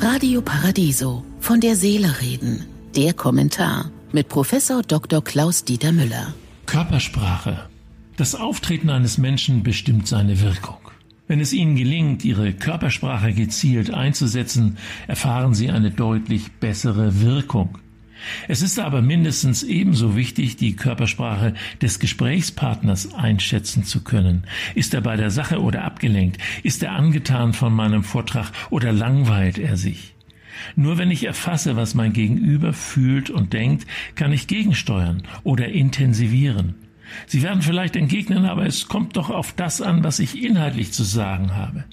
Radio Paradiso von der Seele reden. Der Kommentar mit Professor Dr. Klaus Dieter Müller. Körpersprache. Das Auftreten eines Menschen bestimmt seine Wirkung. Wenn es Ihnen gelingt, Ihre Körpersprache gezielt einzusetzen, erfahren Sie eine deutlich bessere Wirkung. Es ist aber mindestens ebenso wichtig, die Körpersprache des Gesprächspartners einschätzen zu können. Ist er bei der Sache oder abgelenkt? Ist er angetan von meinem Vortrag oder langweilt er sich? Nur wenn ich erfasse, was mein Gegenüber fühlt und denkt, kann ich gegensteuern oder intensivieren. Sie werden vielleicht entgegnen, aber es kommt doch auf das an, was ich inhaltlich zu sagen habe.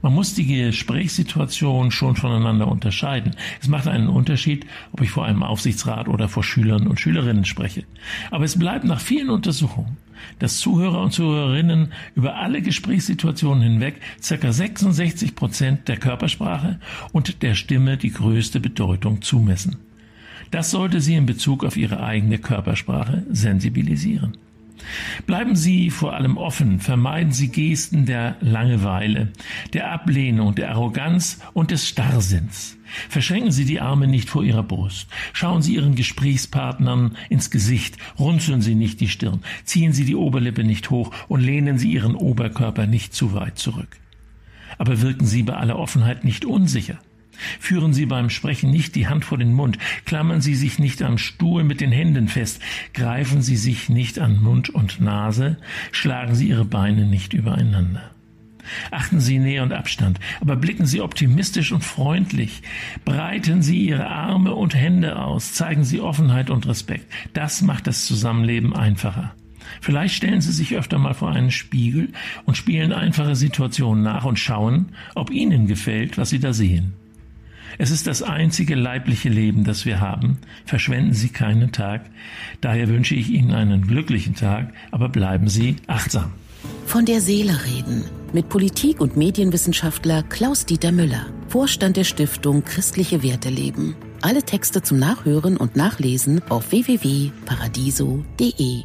Man muss die Gesprächssituation schon voneinander unterscheiden. Es macht einen Unterschied, ob ich vor einem Aufsichtsrat oder vor Schülern und Schülerinnen spreche. Aber es bleibt nach vielen Untersuchungen, dass Zuhörer und Zuhörerinnen über alle Gesprächssituationen hinweg ca. 66 Prozent der Körpersprache und der Stimme die größte Bedeutung zumessen. Das sollte Sie in Bezug auf Ihre eigene Körpersprache sensibilisieren. Bleiben Sie vor allem offen, vermeiden Sie Gesten der Langeweile, der Ablehnung, der Arroganz und des Starrsinns. Verschränken Sie die Arme nicht vor Ihrer Brust. Schauen Sie Ihren Gesprächspartnern ins Gesicht. Runzeln Sie nicht die Stirn. Ziehen Sie die Oberlippe nicht hoch und lehnen Sie Ihren Oberkörper nicht zu weit zurück. Aber wirken Sie bei aller Offenheit nicht unsicher. Führen Sie beim Sprechen nicht die Hand vor den Mund, klammern Sie sich nicht am Stuhl mit den Händen fest, greifen Sie sich nicht an Mund und Nase, schlagen Sie Ihre Beine nicht übereinander. Achten Sie Nähe und Abstand, aber blicken Sie optimistisch und freundlich. Breiten Sie Ihre Arme und Hände aus, zeigen Sie Offenheit und Respekt. Das macht das Zusammenleben einfacher. Vielleicht stellen Sie sich öfter mal vor einen Spiegel und spielen einfache Situationen nach und schauen, ob Ihnen gefällt, was Sie da sehen. Es ist das einzige leibliche Leben, das wir haben. Verschwenden Sie keinen Tag. Daher wünsche ich Ihnen einen glücklichen Tag, aber bleiben Sie achtsam. Von der Seele reden mit Politik- und Medienwissenschaftler Klaus-Dieter Müller, Vorstand der Stiftung Christliche Werte leben. Alle Texte zum Nachhören und Nachlesen auf www.paradiso.de.